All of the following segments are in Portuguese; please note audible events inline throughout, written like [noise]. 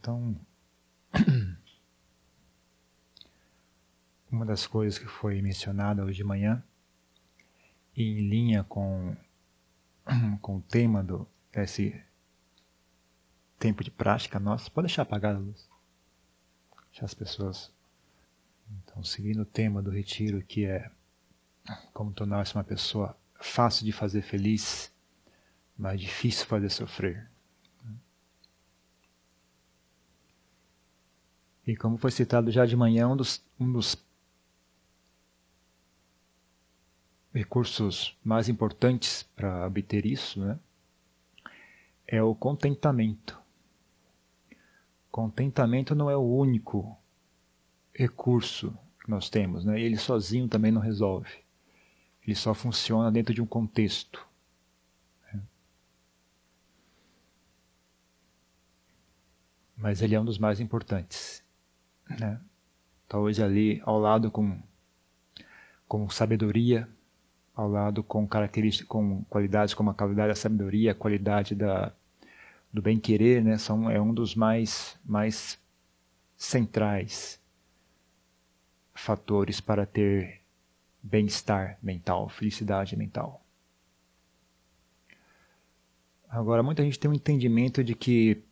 Então, [clears throat] uma das coisas que foi mencionada hoje de manhã, em linha com, [clears throat] com o tema do, desse tempo de prática nossa, pode deixar apagada a luz. Deixar as pessoas. Então, seguindo o tema do retiro, que é como tornar-se uma pessoa fácil de fazer feliz, mas difícil fazer sofrer. E como foi citado já de manhã, um dos, um dos recursos mais importantes para obter isso né, é o contentamento. Contentamento não é o único recurso que nós temos, né? ele sozinho também não resolve. Ele só funciona dentro de um contexto. Né? Mas ele é um dos mais importantes. Né? Talvez ali ao lado com, com sabedoria, ao lado com características, com qualidades como a qualidade da sabedoria, a qualidade da, do bem querer, né? São é um dos mais mais centrais fatores para ter bem-estar mental, felicidade mental. Agora, muita gente tem um entendimento de que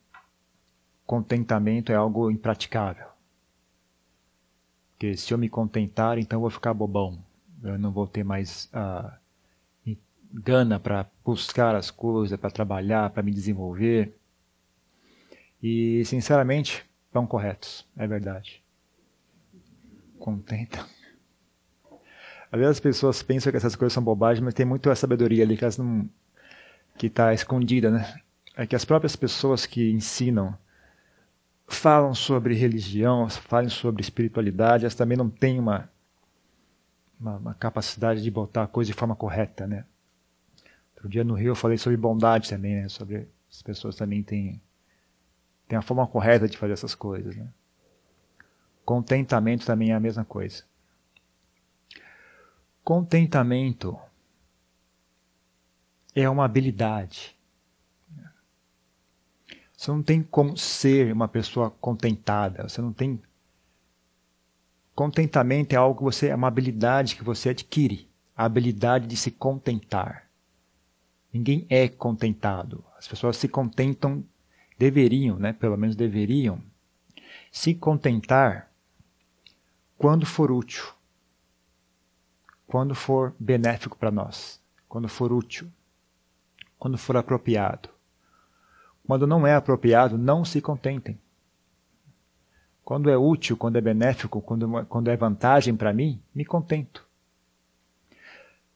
contentamento é algo impraticável. Porque se eu me contentar, então eu vou ficar bobão. Eu não vou ter mais uh, gana para buscar as coisas, para trabalhar, para me desenvolver. E, sinceramente, estão corretos, é verdade. Contenta. Às vezes as pessoas pensam que essas coisas são bobagens, mas tem muito a sabedoria ali que que está escondida, né? É que as próprias pessoas que ensinam falam sobre religião, falam sobre espiritualidade, elas também não têm uma, uma, uma capacidade de botar a coisa de forma correta, né? Outro dia no Rio eu falei sobre bondade também, né? Sobre as pessoas também têm, têm a forma correta de fazer essas coisas, né? Contentamento também é a mesma coisa. Contentamento é uma habilidade. Você não tem como ser uma pessoa contentada. Você não tem. Contentamento é algo que você é uma habilidade que você adquire, a habilidade de se contentar. Ninguém é contentado. As pessoas se contentam, deveriam, né? Pelo menos deveriam se contentar quando for útil, quando for benéfico para nós, quando for útil, quando for apropriado. Quando não é apropriado, não se contentem. Quando é útil, quando é benéfico, quando, quando é vantagem para mim, me contento.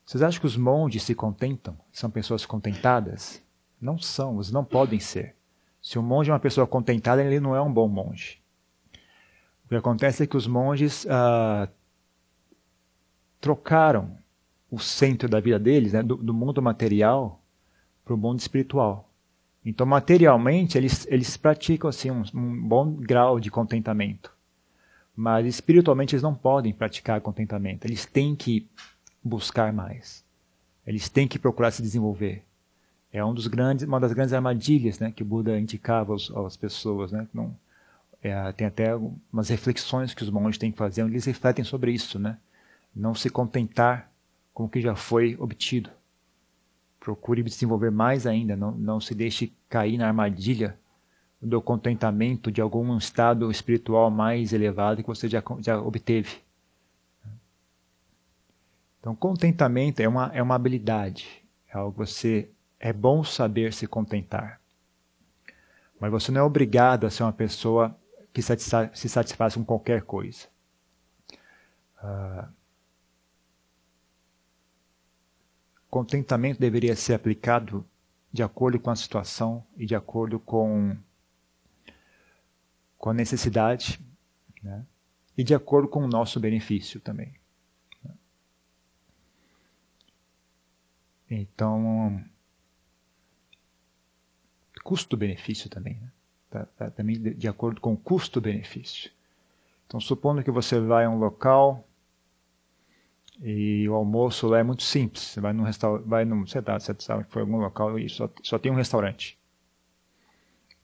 Vocês acham que os monges se contentam? São pessoas contentadas? Não são, eles não podem ser. Se um monge é uma pessoa contentada, ele não é um bom monge. O que acontece é que os monges ah, trocaram o centro da vida deles, né, do, do mundo material, para o mundo espiritual. Então, materialmente, eles, eles praticam assim, um, um bom grau de contentamento. Mas espiritualmente, eles não podem praticar contentamento. Eles têm que buscar mais. Eles têm que procurar se desenvolver. É um dos grandes, uma das grandes armadilhas né, que o Buda indicava aos, às pessoas. Né, não, é, tem até umas reflexões que os monges têm que fazer, onde eles refletem sobre isso. Né, não se contentar com o que já foi obtido. Procure desenvolver mais ainda, não, não se deixe cair na armadilha do contentamento de algum estado espiritual mais elevado que você já, já obteve. Então, contentamento é uma, é uma habilidade, é algo que você é bom saber se contentar. Mas você não é obrigado a ser uma pessoa que se satisfaz com qualquer coisa. Uh, contentamento deveria ser aplicado de acordo com a situação e de acordo com, com a necessidade né? e de acordo com o nosso benefício também. Então, custo-benefício também, né? Tá, tá, também de, de acordo com o custo-benefício. Então, supondo que você vai a um local e o almoço lá é muito simples. Você vai num restaurante, vai num, sei lá, você sabe, foi algum local e só, só tem um restaurante.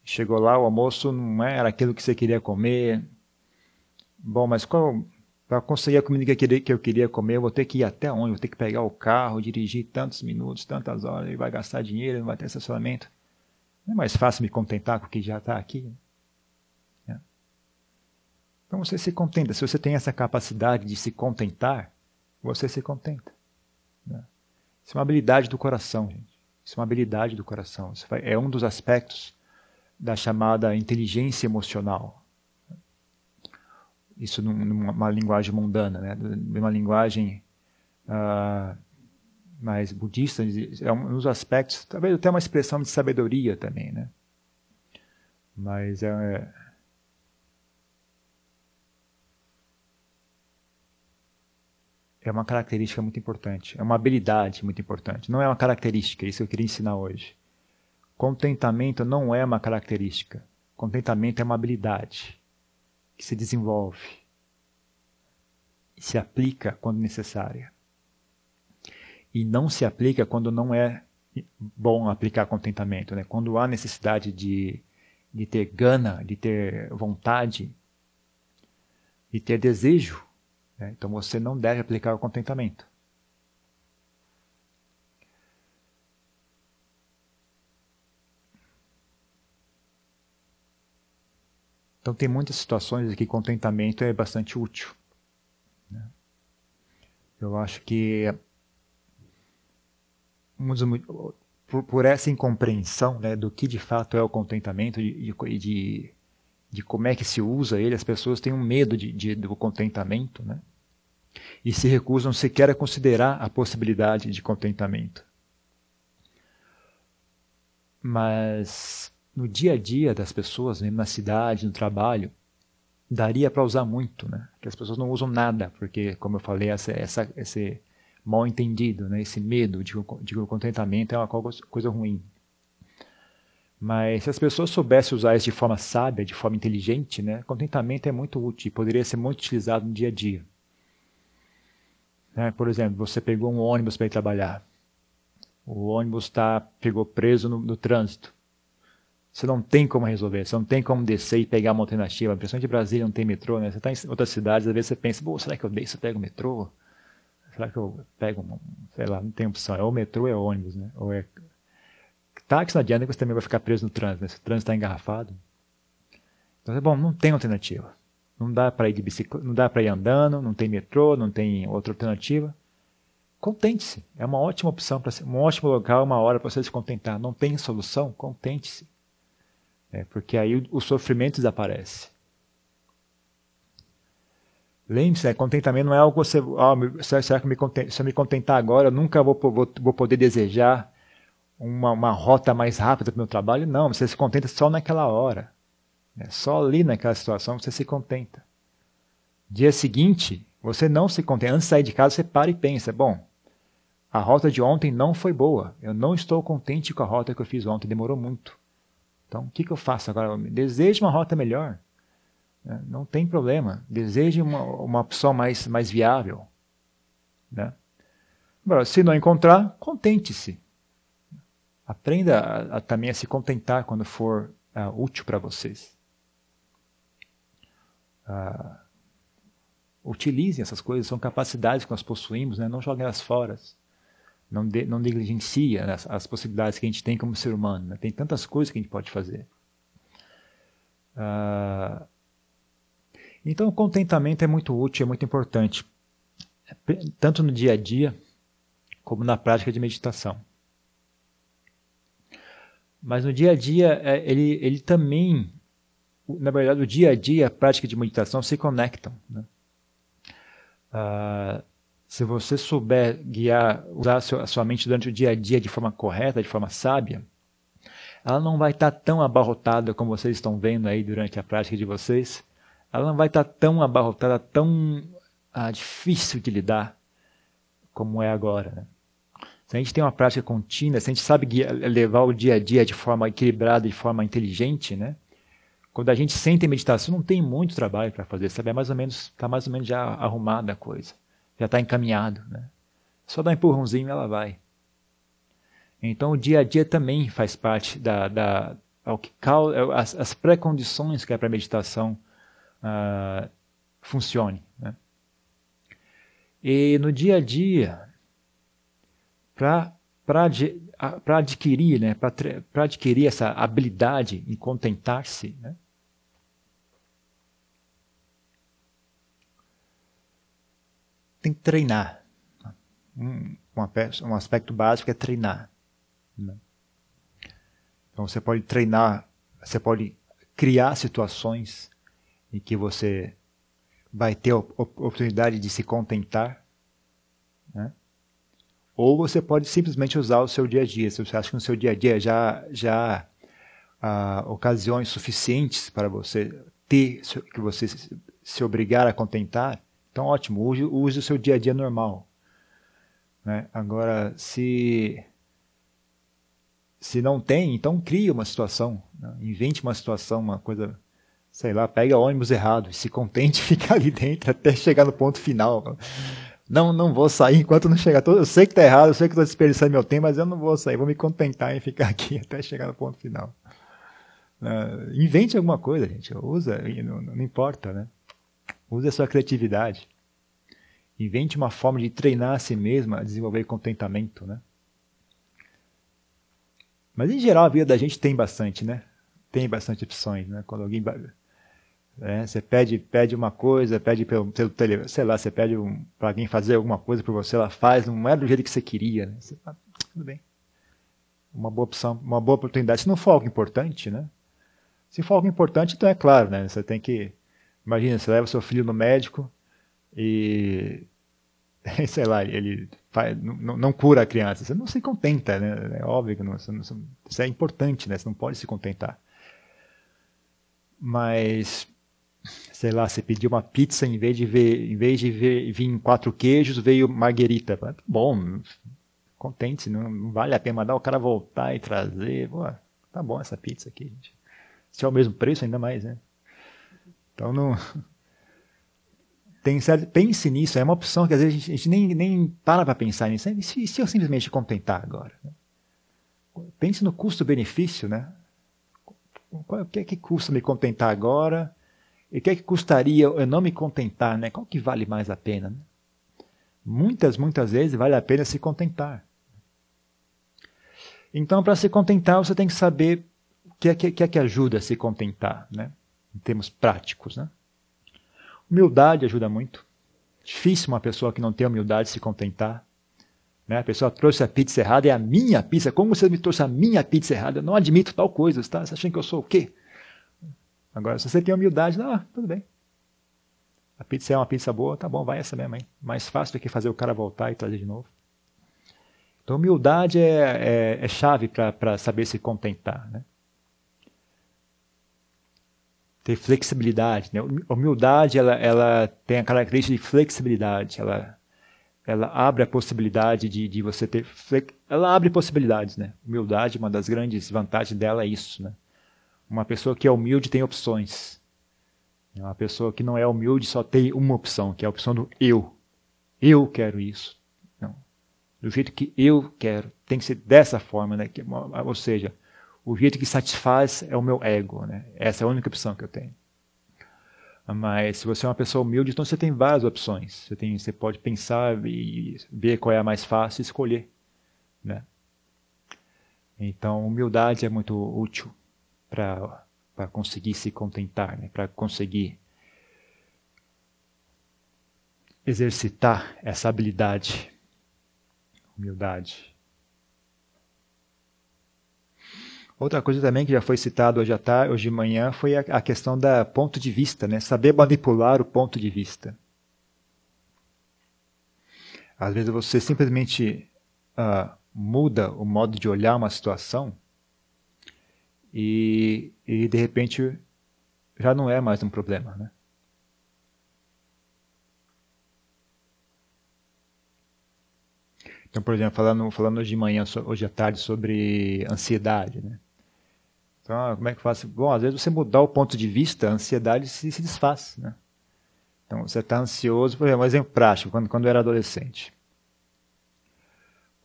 Chegou lá, o almoço não era aquilo que você queria comer. Bom, mas para conseguir a comida que eu, queria, que eu queria comer, eu vou ter que ir até onde? Vou ter que pegar o carro, dirigir tantos minutos, tantas horas, e vai gastar dinheiro, não vai ter estacionamento. Não é mais fácil me contentar com o que já está aqui? É. Então você se contenta. Se você tem essa capacidade de se contentar, você se contenta. Né? Isso é uma habilidade do coração, gente. Isso é uma habilidade do coração. Isso é um dos aspectos da chamada inteligência emocional isso numa linguagem mundana, né? numa linguagem uh, mais budista, é um dos aspectos, talvez até uma expressão de sabedoria também, né? Mas é, é uma característica muito importante, é uma habilidade muito importante, não é uma característica, é isso que eu queria ensinar hoje. Contentamento não é uma característica, contentamento é uma habilidade que se desenvolve e se aplica quando necessária. E não se aplica quando não é bom aplicar contentamento. Né? Quando há necessidade de, de ter gana, de ter vontade, de ter desejo? Então você não deve aplicar o contentamento. Então tem muitas situações em que contentamento é bastante útil. Né? Eu acho que por, por essa incompreensão né, do que de fato é o contentamento e de, de, de, como é que se usa ele, as pessoas têm um medo de, de, do contentamento né? e se recusam sequer a considerar a possibilidade de contentamento. Mas no dia a dia das pessoas, mesmo na cidade, no trabalho, daria para usar muito, né? Que as pessoas não usam nada, porque, como eu falei, essa, essa, esse mal entendido, né? Esse medo de, de contentamento é uma coisa ruim. Mas se as pessoas soubessem usar isso de forma sábia, de forma inteligente, né? Contentamento é muito útil, poderia ser muito utilizado no dia a dia. Né? Por exemplo, você pegou um ônibus para ir trabalhar. O ônibus tá, pegou preso no, no trânsito. Você não tem como resolver, você não tem como descer e pegar uma alternativa. Principalmente em Brasília não tem metrô, né? Você está em outras cidades, às vezes você pensa, será que eu desço e pego o metrô? Será que eu pego, sei lá, não tem opção. É o metrô ou é ônibus, né? Ou é... Táxi não adianta que você também vai ficar preso no trânsito, né? Se o trânsito está engarrafado. Então, é bom, não tem alternativa. Não dá para ir de bicicleta, não dá para ir andando, não tem metrô, não tem outra alternativa. Contente-se. É uma ótima opção, para um ótimo local, uma hora para você se contentar. Não tem solução? Contente-se. É, porque aí o, sofrimento desaparece. Lembre-se, né, contentamento não é algo que você. Oh, será que me se eu me contentar agora, eu nunca vou, vou, vou poder desejar uma, uma rota mais rápida para o meu trabalho? Não, você se contenta só naquela hora. Né? Só ali naquela situação você se contenta. Dia seguinte, você não se contenta. Antes de sair de casa, você para e pensa: bom, a rota de ontem não foi boa. Eu não estou contente com a rota que eu fiz ontem, demorou muito. Então, o que, que eu faço agora? Deseje uma rota melhor. Né? Não tem problema. Deseje uma, uma opção mais, mais viável. Né? Agora, se não encontrar, contente-se. Aprenda a, a, também a se contentar quando for uh, útil para vocês. Uh, utilizem essas coisas, são capacidades que nós possuímos, né? não joguem elas fora não, não negligencia as, as, possibilidades que a gente tem como ser humano. Né? Tem tantas coisas que a gente pode fazer. Uh, então, o contentamento é muito útil, é muito importante, tanto no dia a dia como na prática de meditação. Mas no dia a dia, é, ele, ele também, na verdade, o dia a dia, a prática de meditação se conectam. Né? Uh, se você souber guiar, usar a sua mente durante o dia a dia de forma correta, de forma sábia, ela não vai estar tão abarrotada como vocês estão vendo aí durante a prática de vocês. Ela não vai estar tão abarrotada, tão ah, difícil de lidar como é agora. Né? Se a gente tem uma prática contínua, se a gente sabe levar o dia a dia de forma equilibrada, de forma inteligente, né? quando a gente sente em meditação, não tem muito trabalho para fazer, sabe? É mais ou menos, está mais ou menos já arrumada a coisa já está encaminhado. Né? Só dá um empurrãozinho e ela vai. Então o dia a dia também faz parte da, da é o que causa, as, as pré-condições que é para a meditação uh, funcione. Né? E no dia a dia, para adquirir, né, para adquirir essa habilidade em contentar-se, né, tem que treinar. Um, um aspecto básico é treinar. Né? Então você pode treinar, você pode criar situações em que você vai ter a oportunidade de se contentar? Ou você pode simplesmente usar o seu dia a dia. Se você acha que no seu dia a dia já já há ocasiões suficientes para você ter que você se obrigar a contentar, então ótimo, use, use o seu dia a dia normal. Né? Agora, se se não tem, então crie uma situação, né? invente uma situação, uma coisa, sei lá, pega ônibus errado, se contente [laughs] ficar ali dentro até chegar no ponto final. Não, não vou sair enquanto não chegar. Eu sei que está errado, eu sei que estou desperdiçando meu tempo, mas eu não vou sair, vou me contentar em ficar [laughs] aqui até chegar no ponto final. Uh, invente alguma coisa, gente. Usa, não, não importa, né? Use a sua criatividade. Invente uma forma de treinar a si mesmo a desenvolver contentamento, né? Mas em geral a vida da gente tem bastante, né? Tem bastante opções, né? Quando alguém é, você pede, pede uma coisa, pede pelo, pelo tele, sei lá, você pede um, para alguém fazer alguma coisa por você, ela faz, não é do jeito que você queria, né? Você, ah, tudo bem. Uma boa opção, uma boa oportunidade. Se não for algo importante, né? Se for algo importante, então é claro, né? Você tem que, imagina, você leva seu filho no médico e [laughs] sei lá, ele faz, não, não, cura a criança. Você não se contenta, né? É óbvio que não, não, isso é importante, né? Você não pode se contentar. Mas, sei lá, você pediu uma pizza em vez de ver, em vez de ver, vir quatro queijos, veio marguerita. Bom, contente, não, não vale a pena mandar o cara voltar e trazer. Pô, tá bom essa pizza aqui, gente. Se é o mesmo preço, ainda mais, né? Então não [laughs] tem pense nisso, é uma opção que às vezes a gente, a gente nem, nem para para pensar nisso. E se, se eu simplesmente contentar agora? Né? Pense no custo-benefício, né? O que é que custa me contentar agora? E o que é que custaria eu não me contentar, né? Qual que vale mais a pena? Né? Muitas, muitas vezes vale a pena se contentar. Então, para se contentar, você tem que saber o que é que, que, é que ajuda a se contentar, né? Em termos práticos, né? Humildade ajuda muito. Difícil uma pessoa que não tem humildade se contentar. Né? A pessoa trouxe a pizza errada, é a minha pizza. Como você me trouxe a minha pizza errada? Eu não admito tal coisa, tá? Você achando que eu sou o quê? Agora, se você tem humildade, ah, tudo bem. A pizza é uma pizza boa, tá bom, vai essa mesmo, hein? Mais fácil do que fazer o cara voltar e trazer de novo. Então, humildade é, é, é chave para saber se contentar, né? ter flexibilidade. Né? Humildade ela, ela tem a característica de flexibilidade. Ela, ela abre a possibilidade de, de você ter. Ela abre possibilidades. Né? Humildade, uma das grandes vantagens dela é isso. Né? Uma pessoa que é humilde tem opções. Uma pessoa que não é humilde só tem uma opção, que é a opção do eu. Eu quero isso. Não. Do jeito que eu quero. Tem que ser dessa forma. Né? Ou seja, o jeito que satisfaz é o meu ego. Né? Essa é a única opção que eu tenho. Mas se você é uma pessoa humilde, então você tem várias opções. Você, tem, você pode pensar e ver qual é a mais fácil e escolher. Né? Então, humildade é muito útil para conseguir se contentar, né? para conseguir exercitar essa habilidade. Humildade. Outra coisa também que já foi citado hoje à tarde, hoje de manhã, foi a, a questão da ponto de vista, né? Saber manipular o ponto de vista. Às vezes você simplesmente uh, muda o modo de olhar uma situação e, e de repente já não é mais um problema, né? Então, por exemplo, falando, falando hoje de manhã, hoje à tarde, sobre ansiedade, né? Então, como é que eu faço? Bom, às vezes você mudar o ponto de vista, a ansiedade se, se desfaz. Né? Então, você está ansioso, por exemplo, um exemplo prático, quando, quando eu era adolescente.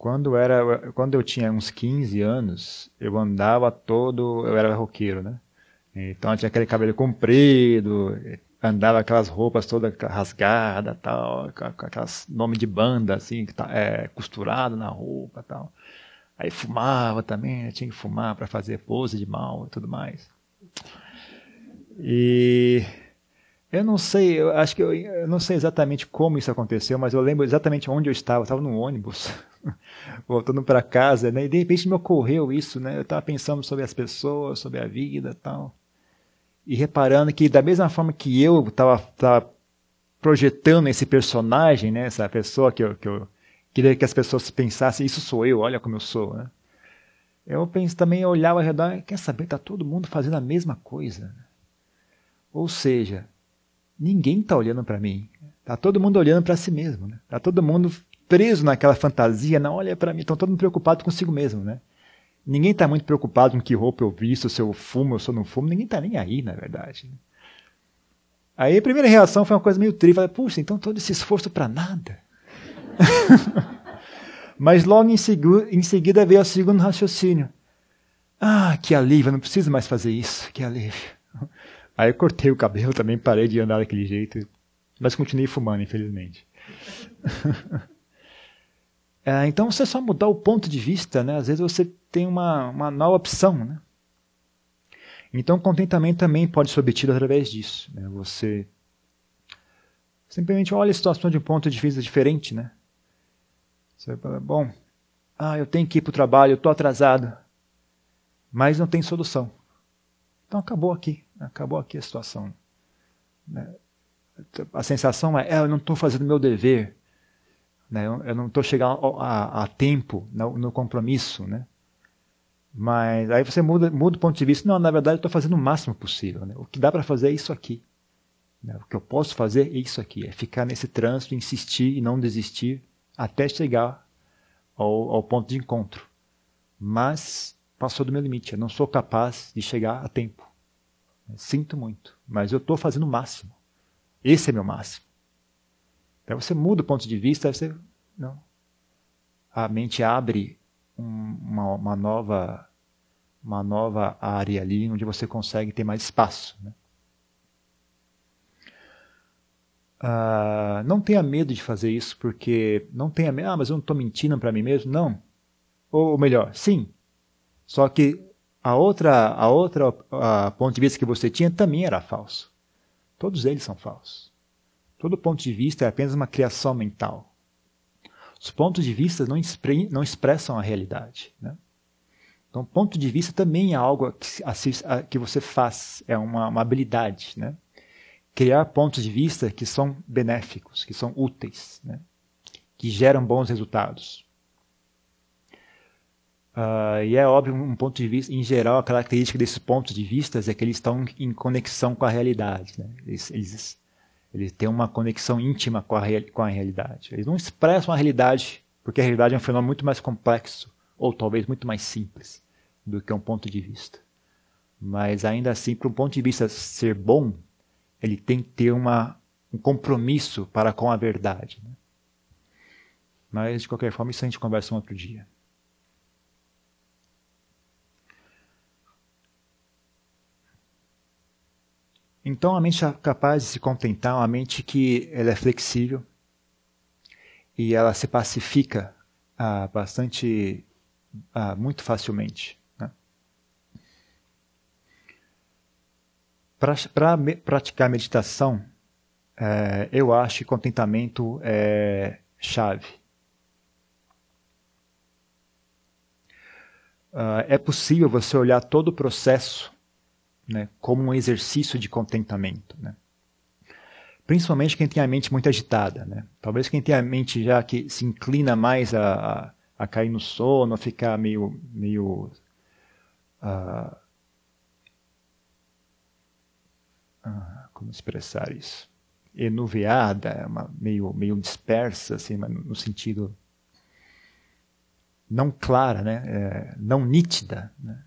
Quando, era, quando eu tinha uns 15 anos, eu andava todo. Eu era roqueiro, né? Então eu tinha aquele cabelo comprido, andava aquelas roupas todas rasgadas, tal, com, aquelas nome de banda, assim, que tá, é, costurado na roupa tal. Aí fumava também, né? tinha que fumar para fazer pose de mal e tudo mais. E eu não sei, eu acho que eu, eu, não sei exatamente como isso aconteceu, mas eu lembro exatamente onde eu estava. Eu estava no ônibus, [laughs] voltando para casa, né? E de repente me ocorreu isso, né? Eu estava pensando sobre as pessoas, sobre a vida, tal, e reparando que da mesma forma que eu estava projetando esse personagem, né? Essa pessoa que eu, que eu queria que as pessoas pensassem, isso sou eu, olha como eu sou, né? Eu penso também, eu olhava ao redor, quer saber, tá todo mundo fazendo a mesma coisa. Ou seja, ninguém está olhando para mim. Está todo mundo olhando para si mesmo. Né? Tá todo mundo preso naquela fantasia. Não olha para mim. Estão todo mundo preocupado consigo mesmo. Né? Ninguém está muito preocupado com que roupa eu visto, se eu fumo se eu não fumo. Ninguém está nem aí, na verdade. Né? Aí a primeira reação foi uma coisa meio triste. Falei, puxa, então todo esse esforço para nada. [laughs] Mas logo em, em seguida veio o segundo raciocínio. Ah, que alívio, não preciso mais fazer isso. Que alívio. [laughs] Aí eu cortei o cabelo também, parei de andar daquele jeito. Mas continuei fumando, infelizmente. [laughs] é, então você só mudar o ponto de vista, né? Às vezes você tem uma, uma nova opção, né? Então contentamento também pode ser obtido através disso. Né? Você simplesmente olha a situação de um ponto de vista diferente, né? Você fala, bom, ah, eu tenho que ir para o trabalho, eu estou atrasado, mas não tem solução. Então acabou aqui acabou aqui a situação. Né? A sensação é, é eu não estou fazendo meu dever, né? eu não estou chegando a, a, tempo no, no, compromisso. Né? Mas aí você muda, muda o ponto de vista, não, na verdade eu estou fazendo o máximo possível. Né? O que dá para fazer é isso aqui. Né? O que eu posso fazer é isso aqui, é ficar nesse trânsito, insistir e não desistir até chegar ao, ao ponto de encontro. Mas passou do meu limite, eu não sou capaz de chegar a tempo. Sinto muito, mas eu estou fazendo o máximo. Esse é meu máximo. Então você muda o ponto de vista, você não. A mente abre um, uma, uma, nova uma nova área ali onde você consegue ter mais espaço. Né? Uh, não tenha medo de fazer isso, porque não tenha medo, ah, mas eu não estou mentindo para mim mesmo. Não. Ou melhor, sim. Só que a outra, a outra a ponto de vista que você tinha também era falso. Todos eles são falsos. Todo ponto de vista é apenas uma criação mental. Os pontos de vista não, expre, não expressam a realidade. Né? Então, ponto de vista também é algo que, que você faz, é uma, uma habilidade. Né? Criar pontos de vista que são benéficos, que são úteis, né? que geram bons resultados. Uh, e é óbvio, um ponto de vista, em geral, a característica desses pontos de vista é que eles estão em conexão com a realidade. Né? Eles, eles, eles, têm uma conexão íntima com a, com a realidade. Eles não expressam a realidade, porque a realidade é um fenômeno muito mais complexo, ou talvez muito mais simples, do que um ponto de vista. Mas ainda assim, para um ponto de vista ser bom, ele tem que ter uma, um compromisso para com a verdade. Né? Mas, de qualquer forma, isso a gente conversa um outro dia. Então a mente é capaz de se contentar, uma mente que ela é flexível e ela se pacifica ah, bastante, ah, muito facilmente. Né? Para me, praticar meditação, é, eu acho que contentamento é chave. Uh, é possível você olhar todo o processo né, como um exercício de contentamento. Né? Principalmente quem tem a mente muito agitada. Né? Talvez quem tem a mente já que se inclina mais a, a, a cair no sono, a ficar meio. meio uh, como expressar isso? Enuveada, uma, meio, meio dispersa, assim, no sentido não clara, né? É, não nítida. Né?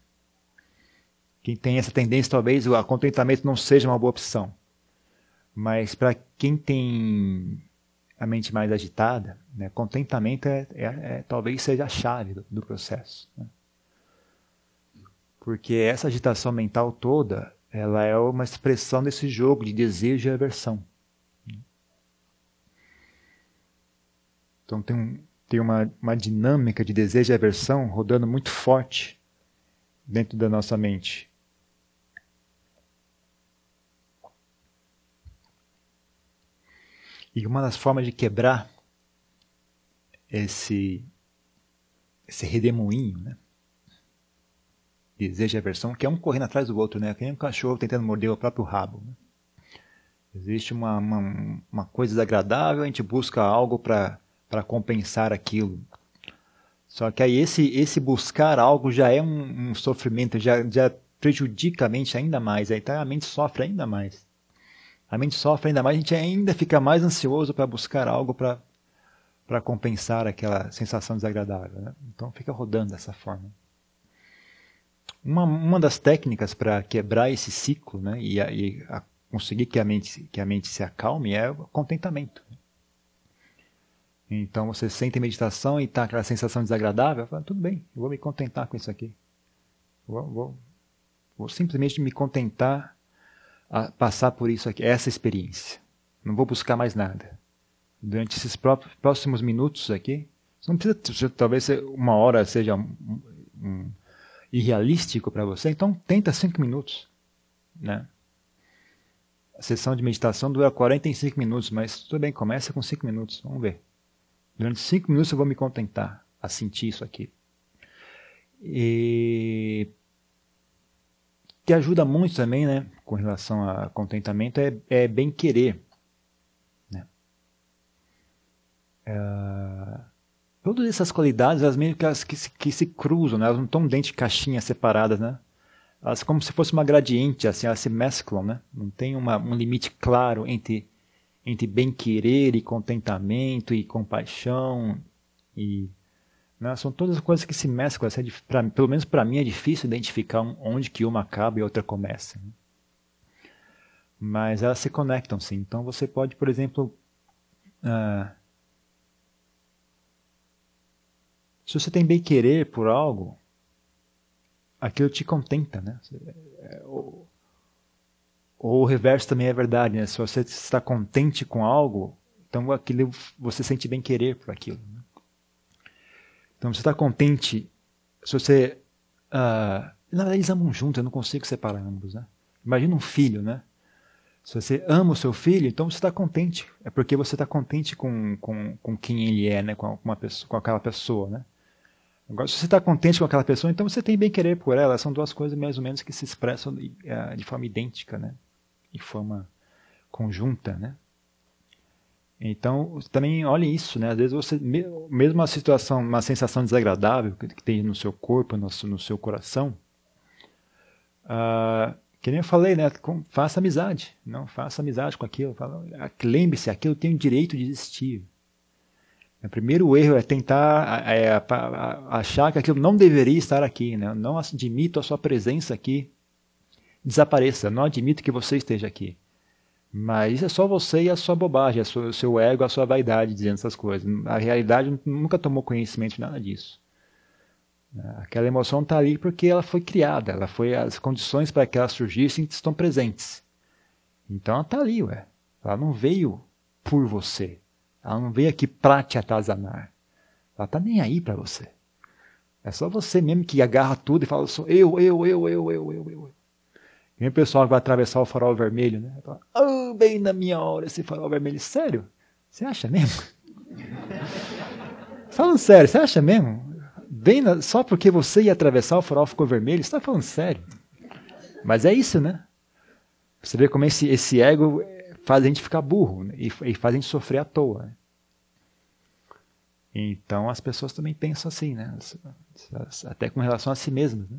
Quem tem essa tendência, talvez o contentamento não seja uma boa opção. Mas para quem tem a mente mais agitada, né? contentamento é, é, é, talvez seja a chave do, do processo. Né? Porque essa agitação mental toda, ela é uma expressão desse jogo de desejo e aversão. Então tem, tem uma, uma dinâmica de desejo e aversão rodando muito forte dentro da nossa mente. E uma das formas de quebrar esse, esse redemoinho, né? Desejo e aversão, que é um correndo atrás do outro, né? Que nem um cachorro tentando morder o próprio rabo. Né? Existe uma, uma, uma coisa desagradável, a gente busca algo para compensar aquilo. Só que aí esse, esse buscar algo já é um, um sofrimento, já, já prejudica a mente ainda mais. Aí tá, a mente sofre ainda mais a mente sofre ainda mais, a gente ainda fica mais ansioso para buscar algo para compensar aquela sensação desagradável. Né? Então fica rodando dessa forma. Uma, uma das técnicas para quebrar esse ciclo né, e, a, e a conseguir que a, mente, que a mente se acalme é o contentamento. Então você sente meditação e está aquela sensação desagradável, fala, tudo bem, eu vou me contentar com isso aqui. Vou, vou, vou simplesmente me contentar a passar por isso aqui, essa experiência. Não vou buscar mais nada. Durante esses próximos minutos aqui, não precisa, talvez uma hora seja um, um, irrealístico para você, então tenta cinco minutos, né? A sessão de meditação dura 45 minutos, mas tudo bem, começa com cinco minutos, vamos ver. Durante cinco minutos eu vou me contentar a sentir isso aqui. E que ajuda muito também, né, com relação a contentamento, é, é bem querer. Né? É, todas essas qualidades, elas meio que, elas, que, se, que se cruzam, né? elas não estão dentro de caixinhas separadas, né? Elas como se fosse uma gradiente, assim, elas se mesclam, né? Não tem uma, um limite claro entre, entre bem querer e contentamento e compaixão e né? São todas coisas que se mesclam. Assim, é pra, pelo menos para mim é difícil identificar onde que uma acaba e outra começa. Né? Mas elas se conectam sim. Então você pode, por exemplo, uh, se você tem bem querer por algo, aquilo te contenta, né? Ou, ou o reverso também é verdade, né? Se você está contente com algo, então aquilo você sente bem querer por aquilo. Né? Então você está contente, se você. Uh, na verdade, eles amam juntos, eu não consigo separar ambos. Né? Imagina um filho, né? Se você ama o seu filho, então você está contente. É porque você está contente com, com, com quem ele é, né? com, uma pessoa, com aquela pessoa. Né? Agora, se você está contente com aquela pessoa, então você tem bem querer por ela. São duas coisas mais ou menos que se expressam de, uh, de forma idêntica, né? de forma conjunta. Né? Então, também olhe isso, né? Às vezes você, mesmo uma situação, uma sensação desagradável que tem no seu corpo, no, no seu coração, uh, que nem eu falei, né? faça amizade, não faça amizade com aquilo. Lembre-se, aquilo tem o direito de existir. O primeiro erro é tentar é, achar que aquilo não deveria estar aqui, né? Não admito a sua presença aqui. Desapareça, não admito que você esteja aqui. Mas é só você e a sua bobagem, o seu ego, a sua vaidade dizendo essas coisas. A realidade nunca tomou conhecimento de nada disso. Aquela emoção está ali porque ela foi criada, ela foi as condições para que ela surgisse estão presentes. Então ela está ali, ué. Ela não veio por você. Ela não veio aqui para te atazanar. Ela está nem aí para você. É só você mesmo que agarra tudo e fala sou eu, eu, eu, eu, eu, eu, eu. E o pessoal que vai atravessar o farol vermelho, né? Fala, oh, bem na minha hora esse farol vermelho. Sério? Você acha mesmo? [laughs] falando sério, você acha mesmo? Bem na... Só porque você ia atravessar o farol ficou vermelho? Você está falando sério? Mas é isso, né? Você vê como esse, esse ego faz a gente ficar burro né? e, e, faz a gente sofrer à toa. Né? Então as pessoas também pensam assim, né? Até com relação a si mesmas. Né?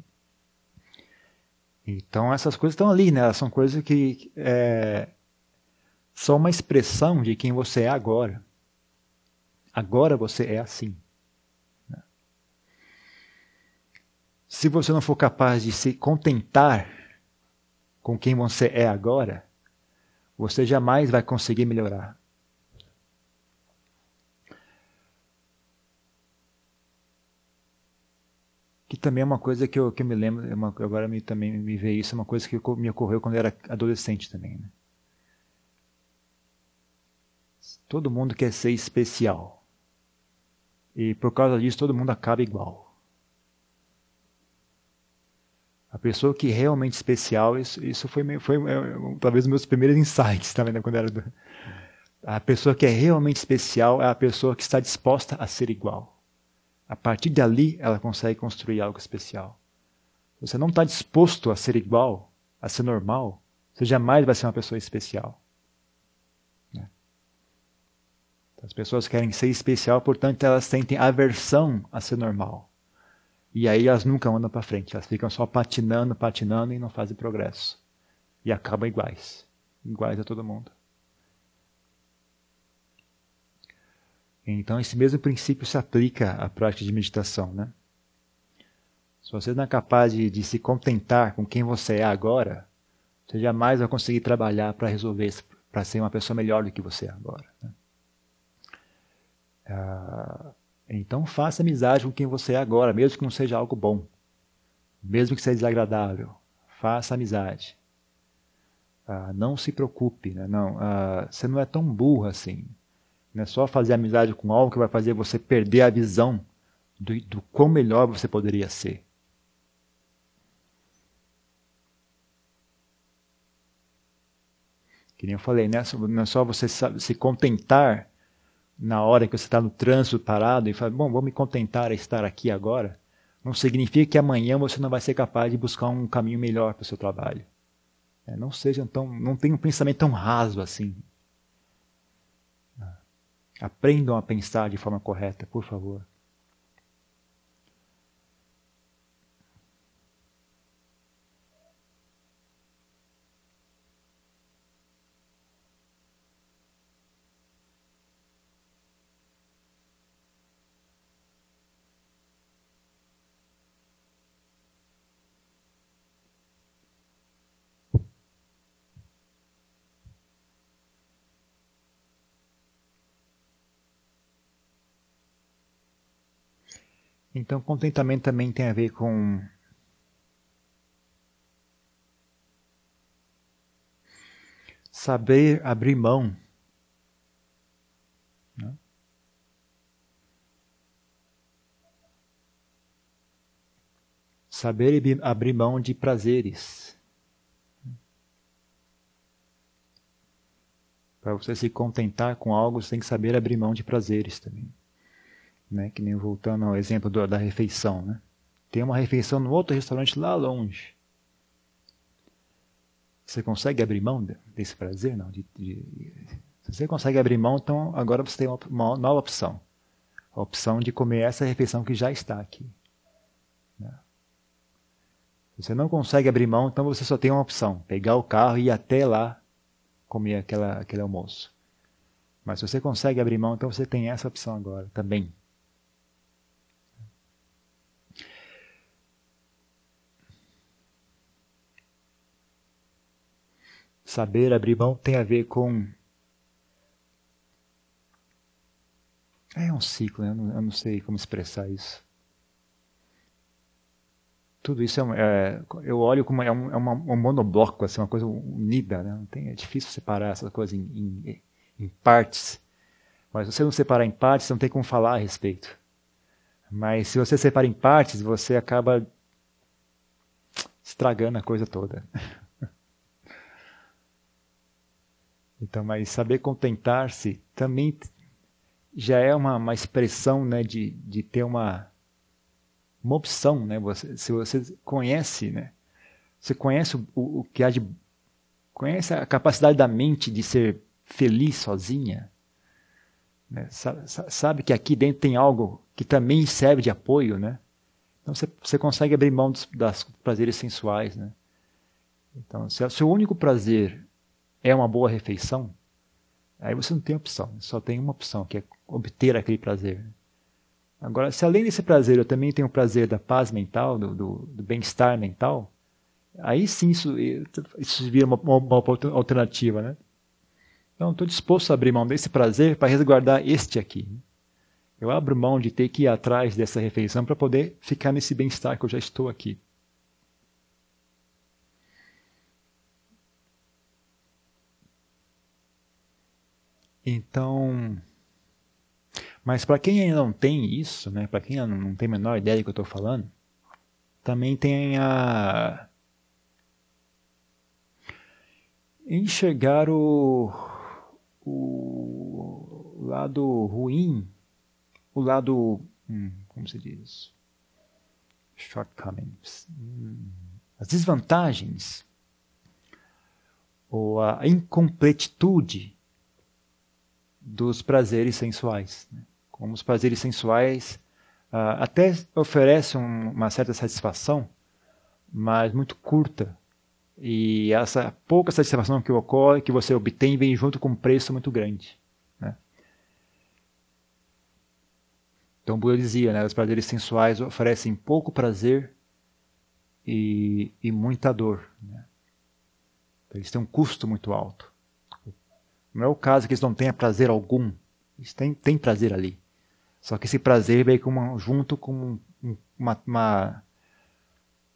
Então essas coisas estão ali, né? são coisas que é, são uma expressão de quem você é agora. Agora você é assim. Né? Se você não for capaz de se contentar com quem você é agora, você jamais vai conseguir melhorar. Também é uma coisa que eu, que eu me lembro, é uma, agora me, também me vê isso, é uma coisa que me ocorreu quando eu era adolescente também. Né? Todo mundo quer ser especial. E por causa disso todo mundo acaba igual. A pessoa que é realmente especial, isso, isso foi, foi é, talvez um meus primeiros insights também, né, quando era do... A pessoa que é realmente especial é a pessoa que está disposta a ser igual. A partir dali, ela consegue construir algo especial. Se você não está disposto a ser igual, a ser normal, você jamais vai ser uma pessoa especial. Né? As pessoas querem ser especial, portanto, elas sentem aversão a ser normal. E aí elas nunca andam para frente, elas ficam só patinando, patinando e não fazem progresso. E acabam iguais iguais a todo mundo. Então, esse mesmo princípio se aplica à prática de meditação. Né? Se você não é capaz de, de se contentar com quem você é agora, você jamais vai conseguir trabalhar para resolver isso, para ser uma pessoa melhor do que você é agora. Né? Ah, então, faça amizade com quem você é agora, mesmo que não seja algo bom, mesmo que seja desagradável. Faça amizade. Ah, não se preocupe, né? não, ah, você não é tão burro assim. Não é só fazer amizade com algo que vai fazer você perder a visão do, do quão melhor você poderia ser. Que nem eu falei, né? não é só você se contentar na hora que você está no trânsito parado e fala, bom, vou me contentar a estar aqui agora. Não significa que amanhã você não vai ser capaz de buscar um caminho melhor para o seu trabalho. É, não seja tão, não tenha um pensamento tão raso assim. Aprendam a pensar de forma correta, por favor. Então, contentamento também tem a ver com saber abrir mão. Né? Saber abrir mão de prazeres. Para você se contentar com algo, você tem que saber abrir mão de prazeres também né? Que nem voltando ao exemplo do, da refeição, né? Tem uma refeição no outro restaurante lá longe. Você consegue abrir mão desse prazer? Não. De, de, se você consegue abrir mão, então agora você tem uma, uma, nova opção. A opção de comer essa refeição que já está aqui. Né? Você não consegue abrir mão, então você só tem uma opção: pegar o carro e ir até lá comer aquela, aquele almoço. Mas se você consegue abrir mão, então você tem essa opção agora também. Saber abrir mão tem a ver com. É um ciclo, né? eu, não, eu não sei como expressar isso. Tudo isso é, um, é eu olho como é um, é uma, um monobloco, assim, uma coisa unida. Né? Tem, é difícil separar essa coisa em, em, em partes. Mas se você não separar em partes, não tem como falar a respeito. Mas se você separa em partes, você acaba estragando a coisa toda. [laughs] Então, mas saber contentar-se também já é uma, uma expressão né, de, de ter uma, uma opção. Né? Você, se você conhece, né? você conhece o, o que há de. conhece a capacidade da mente de ser feliz sozinha. Né? Sabe, que aqui dentro tem algo que também serve de apoio, né? Então você, você consegue abrir mão dos, das prazeres sensuais, né? Então, se o seu único prazer é uma boa refeição, aí você não tem opção, só tem uma opção, que é obter aquele prazer. Agora, se além desse prazer eu também tenho o prazer da paz mental, do, do, do bem-estar mental, aí sim isso, isso vira uma, uma, alternativa, né? Então, estou disposto a abrir mão desse prazer para resguardar este aqui. Eu abro mão de ter que ir atrás dessa refeição para poder ficar nesse bem-estar que eu já estou aqui. Então, mas para quem ainda não tem isso, né, para quem não tem a menor ideia do que eu estou falando, também tem a enxergar o, o lado ruim, o lado, hum, como se diz, shortcomings, hum, as desvantagens ou a incompletitude dos prazeres sensuais. Né? Como os prazeres sensuais uh, até oferecem uma certa satisfação, mas muito curta. E essa pouca satisfação que ocorre, que você obtém, vem junto com um preço muito grande. Né? Então, Buda dizia, né, os prazeres sensuais oferecem pouco prazer e, e muita dor. Né? Eles têm um custo muito alto. Não é o caso que eles não tenham prazer algum. Eles têm, têm prazer ali. Só que esse prazer vem com uma, junto com uma, uma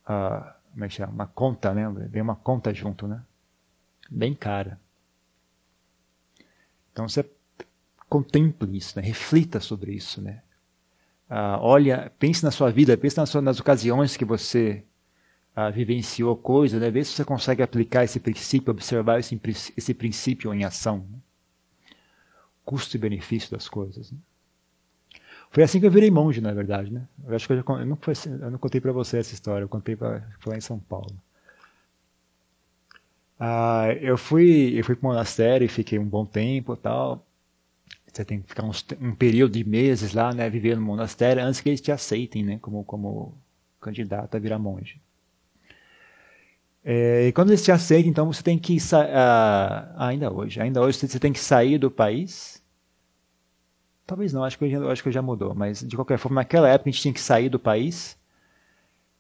uh, como é que chama? Uma conta, né? Vem uma conta junto, né? Bem cara. Então você contemple isso, né? reflita sobre isso, né? Uh, olha, pense na sua vida, pense nas, nas ocasiões que você uh, vivenciou coisa, né? Vê se você consegue aplicar esse princípio, observar esse, esse princípio em ação. Né? Custo e benefício das coisas. Né? Foi assim que eu virei monge, na verdade, né? Eu acho que eu, já, eu não, foi, assim, eu não contei para você essa história, eu contei para lá em São Paulo. Ah, eu fui, eu fui para o monastério e fiquei um bom tempo, tal. Você tem que ficar uns, um período de meses lá, né, vivendo no monastério antes que eles te aceitem, né, como como candidato a virar monge. É, e quando eles te aceitam, então você tem que uh, ainda hoje, ainda hoje você tem que sair do país Talvez não, acho que, já, acho que já mudou, mas de qualquer forma, naquela época a gente tinha que sair do país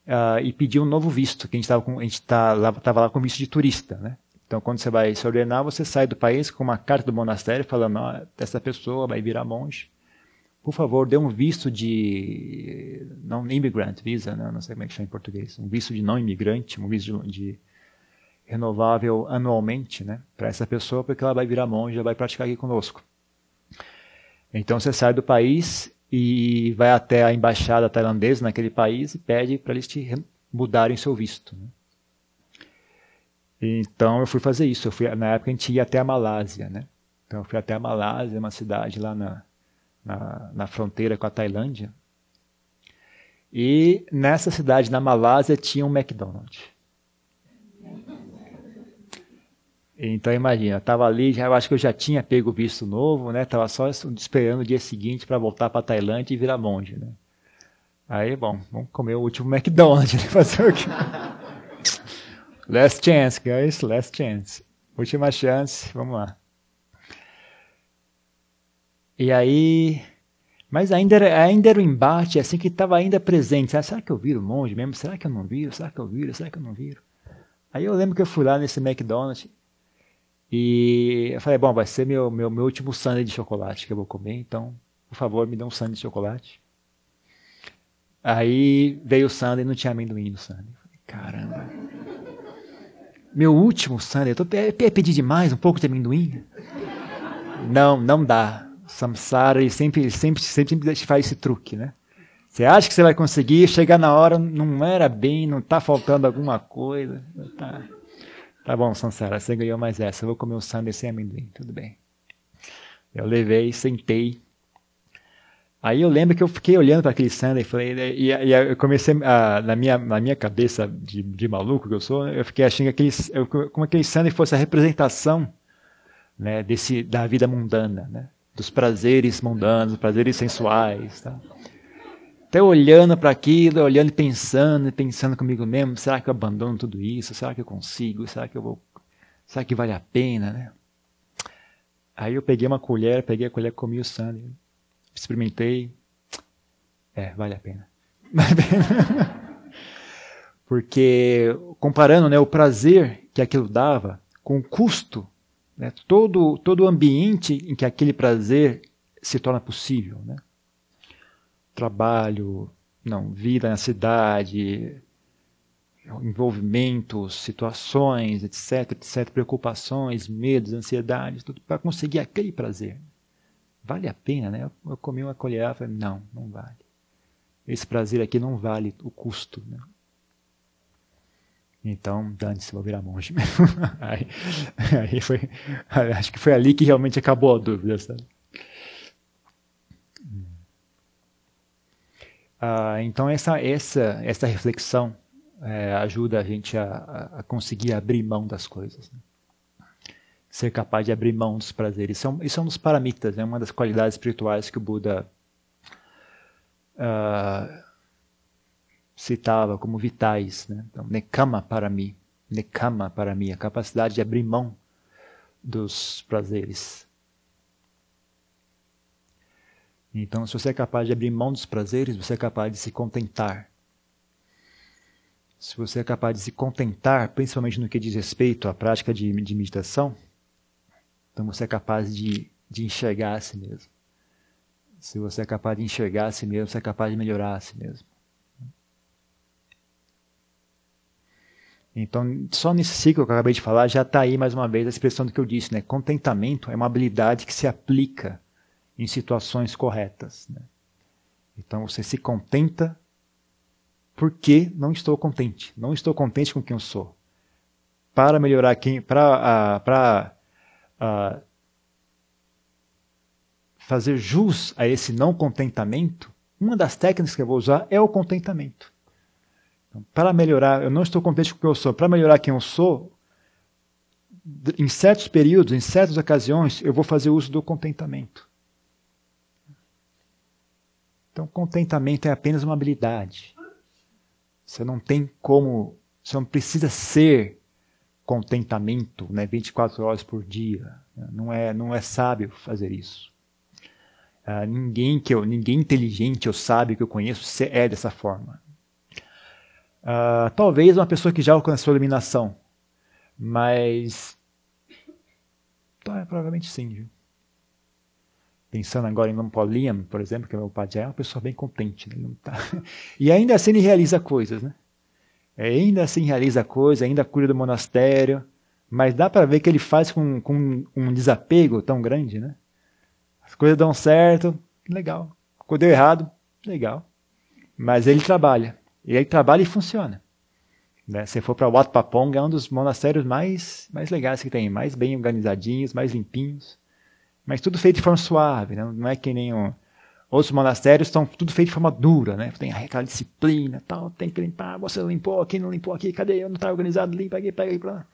uh, e pedir um novo visto, que a gente estava tá lá, lá com visto de turista, né? Então, quando você vai se ordenar, você sai do país com uma carta do monastério falando: essa pessoa vai virar monge. Por favor, dê um visto de não immigrant visa, né? não sei como é que chama em português, um visto de não imigrante, um visto de, de renovável anualmente, né? Para essa pessoa, porque ela vai virar ela vai praticar aqui conosco. Então você sai do país e vai até a embaixada tailandesa naquele país e pede para eles te mudarem seu visto. Né? Então eu fui fazer isso. Eu fui, na época a gente ia até a Malásia. Né? Então eu fui até a Malásia, uma cidade lá na, na, na fronteira com a Tailândia. E nessa cidade, na Malásia, tinha um McDonald's. Então imagina, estava ali, já, eu acho que eu já tinha pego visto novo, né? Tava só esperando o dia seguinte para voltar para Tailândia e virar monge, né? Aí, bom, vamos comer o último McDonald's, né? [laughs] fazer o quê? last chance, guys, last chance. Última chance, vamos lá. E aí, mas ainda era, ainda era o embate, assim, que estava ainda presente. Ah, será que eu viro monge mesmo? Será que eu não viro? Será que eu viro? Será que eu não viro? Aí eu lembro que eu fui lá nesse McDonald's e eu falei, bom, vai ser meu, meu, meu último sundae de chocolate que eu vou comer, então, por favor, me dê um sundae de chocolate. Aí veio o sundae e não tinha amendoim no sundae. Caramba. Meu último sundae, eu tô, é, é pedir demais um pouco de amendoim? Não, não dá. Samsara sempre, sempre, sempre faz esse truque, né? Você acha que você vai conseguir, chegar na hora, não era bem, não está faltando alguma coisa. Tá. Tá bom, Sansara, você ganhou mais essa. Eu vou comer um sundae sem amendoim. Tudo bem. Eu levei, sentei. Aí eu lembro que eu fiquei olhando para aquele sundae e falei, e, e, eu comecei a, na minha na minha cabeça de, de maluco que eu sou, eu fiquei achando que aquele, eu, como aquele sundae fosse a representação, né, desse da vida mundana, né, dos prazeres mundanos, prazeres sensuais, tá? até olhando para aquilo, olhando e pensando, e pensando comigo mesmo, será que eu abandono tudo isso? Será que eu consigo? Será que eu vou? Será que vale a pena, né? Aí eu peguei uma colher, peguei a colher, comi o sangue, experimentei. É, vale a pena. Vale a pena. Porque comparando, né, o prazer que aquilo dava com o custo, né, todo todo o ambiente em que aquele prazer se torna possível, né? trabalho, não, vida na cidade, envolvimentos, situações, etc, etc, preocupações, medos, ansiedades, tudo para conseguir aquele prazer. Vale a pena, né? Eu, comi uma colher e falei, não, não vale. Esse prazer aqui não vale o custo, né? Então, dane-se, vou virar monge [laughs] mesmo. aí, aí foi, acho que foi ali que realmente acabou a dúvida, sabe? Ah, então essa essa essa reflexão é, ajuda a gente a, a, conseguir abrir mão das coisas, né? ser capaz de abrir mão dos prazeres. Isso é um, isso é um dos paramitas, é né? uma das qualidades espirituais que o Buda ah, citava como vitais, né? Então, nekama para mim, nekama para mim, a capacidade de abrir mão dos prazeres. Então, se você é capaz de abrir mão dos prazeres, você é capaz de se contentar. Se você é capaz de se contentar, principalmente no que diz respeito à prática de, de meditação, então você é capaz de, de enxergar a si mesmo. Se você é capaz de enxergar a si mesmo, você é capaz de melhorar a si mesmo. Então, só nesse ciclo que eu acabei de falar, já está aí mais uma vez a expressão do que eu disse, né? Contentamento é uma habilidade que se aplica em situações corretas. Né? Então, você se contenta porque não estou contente. Não estou contente com quem eu sou. Para melhorar quem, para uh, para uh, fazer jus a esse não contentamento, uma das técnicas que eu vou usar é o contentamento. Então, para melhorar, eu não estou contente com quem eu sou. Para melhorar quem eu sou, em certos períodos, em certas ocasiões, eu vou fazer uso do contentamento. Então, contentamento é apenas uma habilidade. Você não tem como, você não precisa ser contentamento, né, 24 horas por dia. Não é, não é sábio fazer isso. Uh, ninguém que eu, ninguém inteligente ou sábio que eu conheço é dessa forma. Uh, talvez uma pessoa que já alcançou a iluminação, mas tá, provavelmente sim. Viu? Pensando agora em Lampoliam, por exemplo, que é meu pai é uma pessoa bem contente. Né? Tá... [laughs] E ainda assim ele realiza coisas, né? É, ainda assim realiza coisas, ainda cuida do monastério, mas dá para ver que ele faz com, com um desapego tão grande, né? As coisas dão certo, legal. Quando deu errado, legal. Mas ele trabalha. E aí trabalha e funciona. Né? Se for para Wat Papong, é um dos monastérios mais, mais legais que tem, mais bem organizadinhos, mais limpinhos. Mas tudo feito de forma suave, né? não é que nem um, outros monastérios estão tudo feito de forma dura, né? Tem aquela disciplina, tal, tem que limpar, você limpou aqui, não limpou aqui, cadê? Eu não está organizado, limpa aqui, pega aí, para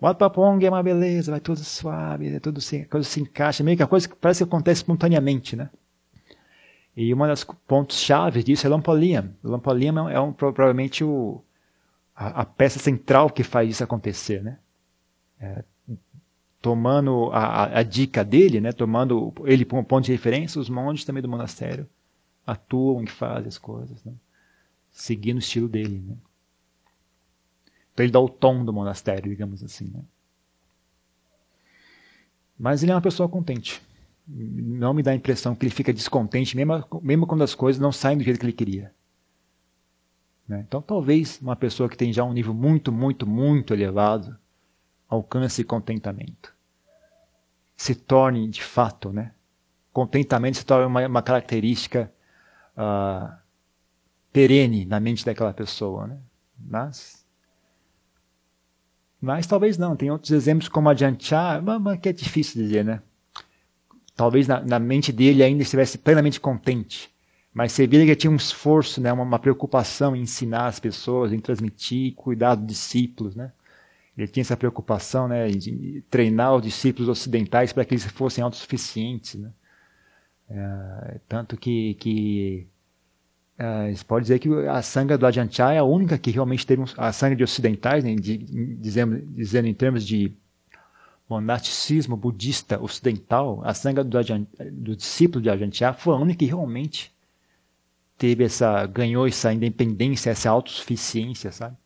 Wat Papong é uma beleza, vai tudo suave, é tudo assim, a coisa se encaixa, meio que a coisa parece que acontece espontaneamente, né? E uma das pontos chave disso é Lampoliam. Lampoliam é um, provavelmente o, a, a, peça central que faz isso acontecer, né? É, tomando a, a, dica dele, né? Tomando ele como ponto de referência, os monges também do monastério atuam e fazem as coisas, né? Seguindo o estilo dele, né? Então ele dá o tom do monastério, digamos assim, né? Mas ele é uma pessoa contente não me dá a impressão que ele fica descontente, mesmo, mesmo quando as coisas não saem do jeito que ele queria. Né? Então, talvez uma pessoa que tem já um nível muito, muito, muito elevado alcance contentamento. Se torne de fato, né? Contentamento se torna uma, uma característica uh, perene na mente daquela pessoa, né? Mas, mas talvez não. Tem outros exemplos como a Janchá, que é difícil dizer, né? Talvez na, na, mente dele ainda estivesse plenamente contente. Mas você via que tinha um esforço, né, uma, uma, preocupação em ensinar as pessoas, em transmitir, cuidar dos discípulos. Né? Ele tinha essa preocupação né, de treinar os discípulos ocidentais para que eles fossem autossuficientes. Né? É, tanto que, que é, você pode dizer que a sanga do Ajahn Chah é a única que realmente teve um, a sanga de ocidentais, né, de, dizendo, dizendo em termos de monasticismo budista ocidental, a sanga do, do discípulo de Ajahn foi a única que realmente teve essa, ganhou essa independência, essa autossuficiência, sabe?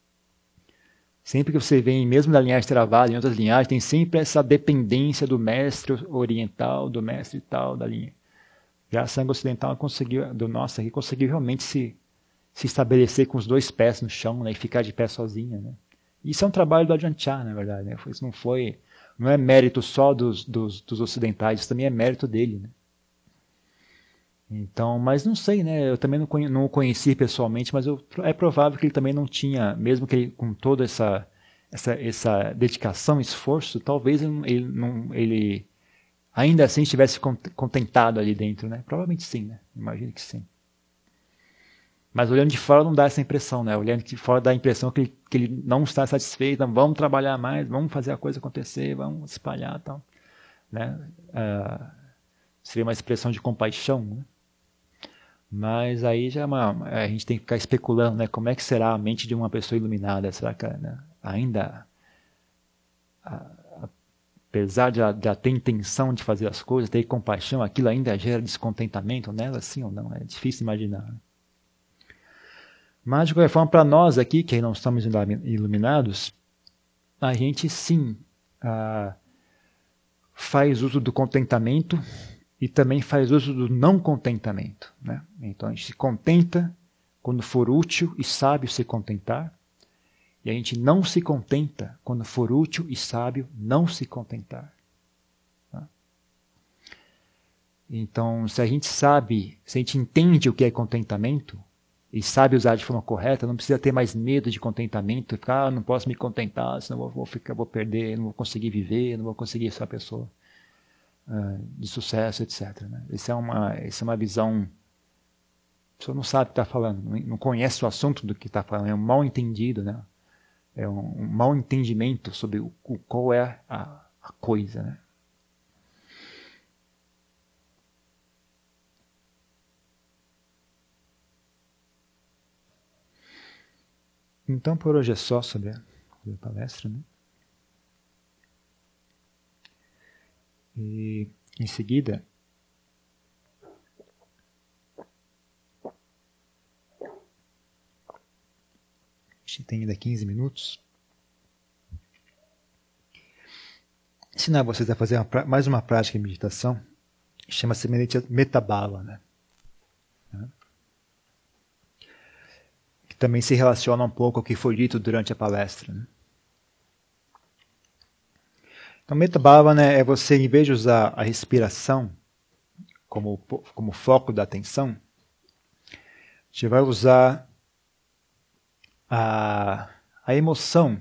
Sempre que você vem, mesmo da linhagem Theravada, em outras linhagens, tem sempre essa dependência do mestre oriental, do mestre tal da linha. Já a sangue ocidental conseguiu, do nosso aqui, conseguiu realmente se, se estabelecer com os dois pés no chão, né, e ficar de pé sozinha, né. Isso é um trabalho do Ajahn na verdade, né, isso não foi, não é mérito só dos, dos, dos ocidentais, também é mérito dele, né. Então, mas não sei, né? Eu também não, não o conheci pessoalmente, mas eu, é provável que ele também não tinha, mesmo que ele, com toda essa, essa, essa dedicação, esforço, talvez ele, ele, não, ele ainda assim estivesse contentado ali dentro, né? Provavelmente sim, né? Imagino que sim. Mas olhando de fora não dá essa impressão, né? Olhando de fora dá a impressão que ele, que ele não está satisfeito, vamos trabalhar mais, vamos fazer a coisa acontecer, vamos espalhar tal. Né? Uh, seria uma expressão de compaixão, né? Mas aí já é uma, a gente tem que ficar especulando, né? Como é que será a mente de uma pessoa iluminada? Será que né, ainda, a, apesar de ela ter intenção de fazer as coisas, ter compaixão, aquilo ainda gera descontentamento nela, sim ou não? É difícil imaginar. Né? Mas, de qualquer forma, para nós aqui, que não estamos iluminados, a gente sim ah, faz uso do contentamento e também faz uso do não contentamento. Né? Então a gente se contenta quando for útil e sábio se contentar, e a gente não se contenta quando for útil e sábio não se contentar. Tá? Então, se a gente sabe, se a gente entende o que é contentamento e sabe usar de forma correta, não precisa ter mais medo de contentamento, ficar, ah, não posso me contentar, senão vou, ficar, vou perder, não vou conseguir viver, não vou conseguir ser a pessoa. Ah, de sucesso, etc. Né? Essa, é uma, essa é uma visão. A pessoa não sabe o que está falando, não conhece o assunto do que está falando, é um mal entendido, né? é um, um mal entendimento sobre o qual é a, a coisa. Né? Então, por hoje é só sobre a palestra. Né? E em seguida, a gente tem ainda 15 minutos. Ensinar vocês a fazer uma, mais uma prática de meditação. Chama-se metabala, né? Também se relaciona um pouco ao que foi dito durante a palestra. Né? Então, Metabhavana é você, em vez de usar a respiração como, como foco da atenção, você vai usar a, a emoção,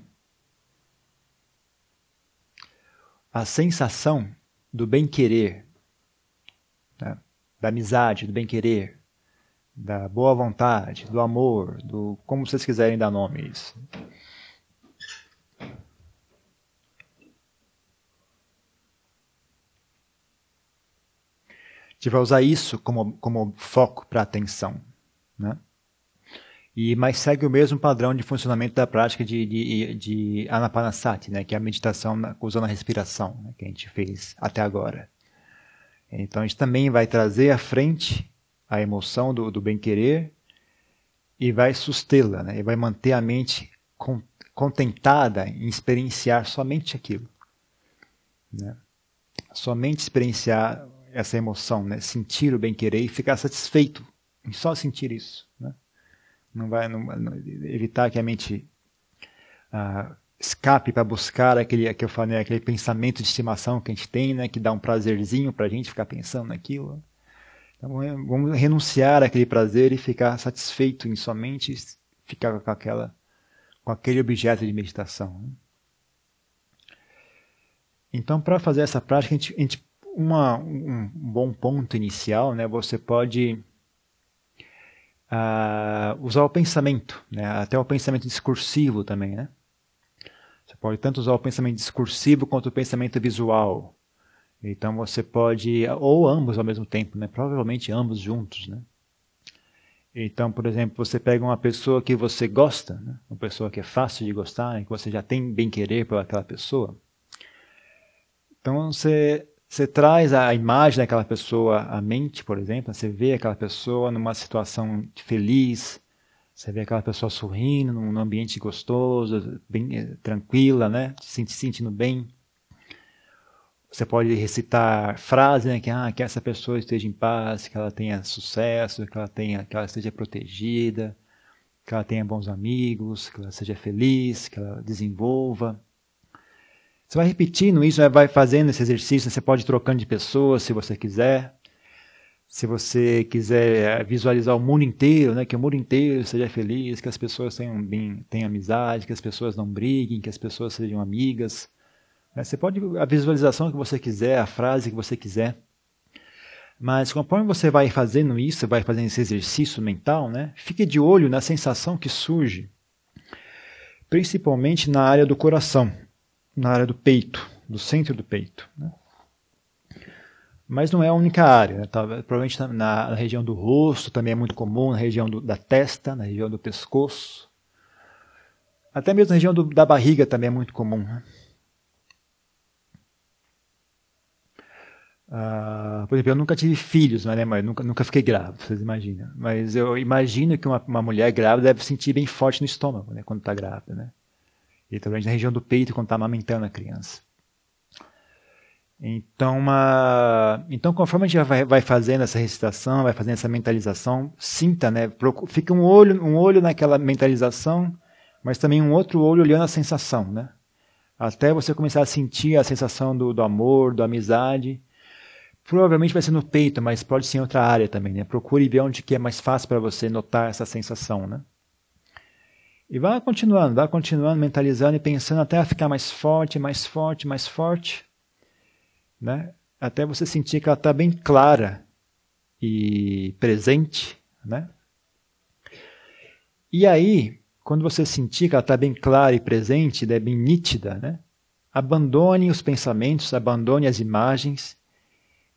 a sensação do bem-querer, né? da amizade, do bem-querer, da boa vontade, do amor, do como vocês quiserem dar nome a isso. gente vai usar isso como, como foco para atenção. Né? E, mas segue o mesmo padrão de funcionamento da prática de, de, de Anapanasati, né? que é a meditação usando a respiração, né? que a gente fez até agora. Então a gente também vai trazer à frente a emoção do, do bem-querer e vai sustê-la, né? e vai manter a mente contentada em experienciar somente aquilo. Né? Somente experienciar essa emoção, né? sentir o bem-querer e ficar satisfeito em só sentir isso. Né? Não vai não, não, evitar que a mente ah, escape para buscar aquele que eu falei, aquele pensamento de estimação que a gente tem, né? que dá um prazerzinho para a gente ficar pensando naquilo. Então, vamos renunciar àquele prazer e ficar satisfeito em somente ficar com aquela com aquele objeto de meditação. Né? Então, para fazer essa prática, a gente, a gente uma, um bom ponto inicial, né, você pode uh, usar o pensamento, né, até o pensamento discursivo também. Né? Você pode tanto usar o pensamento discursivo quanto o pensamento visual. Então você pode, ou ambos ao mesmo tempo, né? provavelmente ambos juntos. Né? Então, por exemplo, você pega uma pessoa que você gosta, né? uma pessoa que é fácil de gostar, que você já tem bem querer por aquela pessoa. Então você você traz a imagem daquela pessoa à mente, por exemplo, você vê aquela pessoa numa situação feliz, você vê aquela pessoa sorrindo, num ambiente gostoso, bem eh, tranquila, né? Se sentindo bem. Você pode recitar frases, né, que, ah, que essa pessoa esteja em paz, que ela tenha sucesso, que ela tenha, que ela esteja protegida, que ela tenha bons amigos, que ela seja feliz, que ela desenvolva. Você vai repetindo isso, vai fazendo esse exercício. Você pode ir trocando de pessoas se você quiser. Se você quiser visualizar o mundo inteiro, né, que o mundo inteiro seja feliz, que as pessoas tenham, bem, tenham amizade, que as pessoas não briguem, que as pessoas sejam amigas? Você pode a visualização que você quiser, a frase que você quiser. Mas conforme você vai fazendo isso, vai fazendo esse exercício mental, né? Fique de olho na sensação que surge, principalmente na área do coração, na área do peito, do centro do peito. Né? Mas não é a única área. Né? Provavelmente na, na, região do rosto também é muito comum, na região do, da testa, na região do pescoço. Até mesmo na região do, da barriga também é muito comum. Né? Uh, por exemplo, eu nunca tive filhos, né, nunca, nunca fiquei grávida, vocês imaginam. Mas eu imagino que uma, uma mulher grávida deve sentir bem forte no estômago, né, quando está grávida, né? E também na região do peito quando está amamentando a criança. Então, uma... então, conforme a gente vai, vai fazendo essa recitação, vai fazendo essa mentalização, sinta, né? Fica um olho, um olho naquela mentalização, mas também um outro olho olhando a sensação, né? Até você começar a sentir a sensação do, do amor, da amizade, Provavelmente vai ser no peito, mas pode ser em outra área também. Né? Procure ver onde que é mais fácil para você notar essa sensação. Né? E vá continuando, vá continuando, mentalizando e pensando até ficar mais forte, mais forte, mais forte. Né? Até você sentir que ela está bem clara e presente. Né? E aí, quando você sentir que ela está bem clara e presente, é bem nítida, né? abandone os pensamentos, abandone as imagens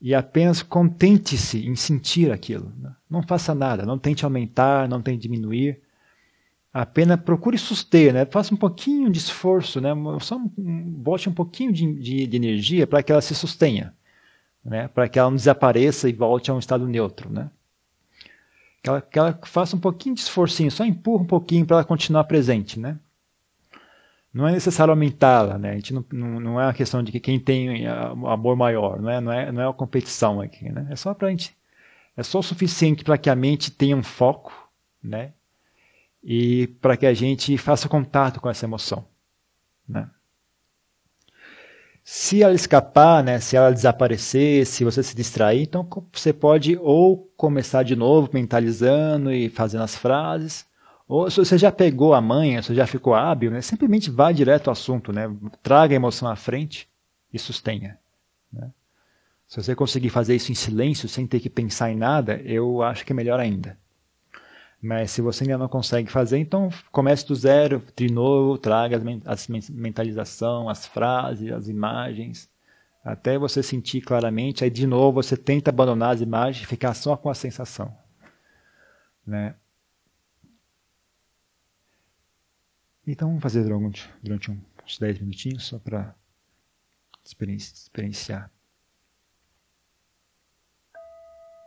e apenas contente-se em sentir aquilo. Não faça nada, não tente aumentar, não tente diminuir. Apenas procure suster, né? faça um pouquinho de esforço, né? só bote um pouquinho de, de, de energia para que ela se sustenha, né? para que ela não desapareça e volte a um estado neutro. Né? Que, ela, que ela faça um pouquinho de esforcinho, só empurra um pouquinho para ela continuar presente. Né? Não é necessário aumentá-la, né? A gente não, não, não, é uma questão de que quem tem amor maior, não é, não é, não é uma competição aqui, né? É só para gente, é só o suficiente para que a mente tenha um foco, né? E para que a gente faça contato com essa emoção, né? Se ela escapar, né, se ela desaparecer, se você se distrair, então você pode ou começar de novo mentalizando e fazendo as frases, ou se você já pegou a manha, se já ficou hábil, né, simplesmente vá direto ao assunto, né, traga a emoção à frente e sustenha. Né. Se você conseguir fazer isso em silêncio, sem ter que pensar em nada, eu acho que é melhor ainda. Mas se você ainda não consegue fazer, então comece do zero, de novo, traga as mentalização, as frases, as imagens, até você sentir claramente. Aí de novo você tenta abandonar as imagens e ficar só com a sensação. Né? Então vamos fazer durante, durante uns 10 minutinhos só para experienciar.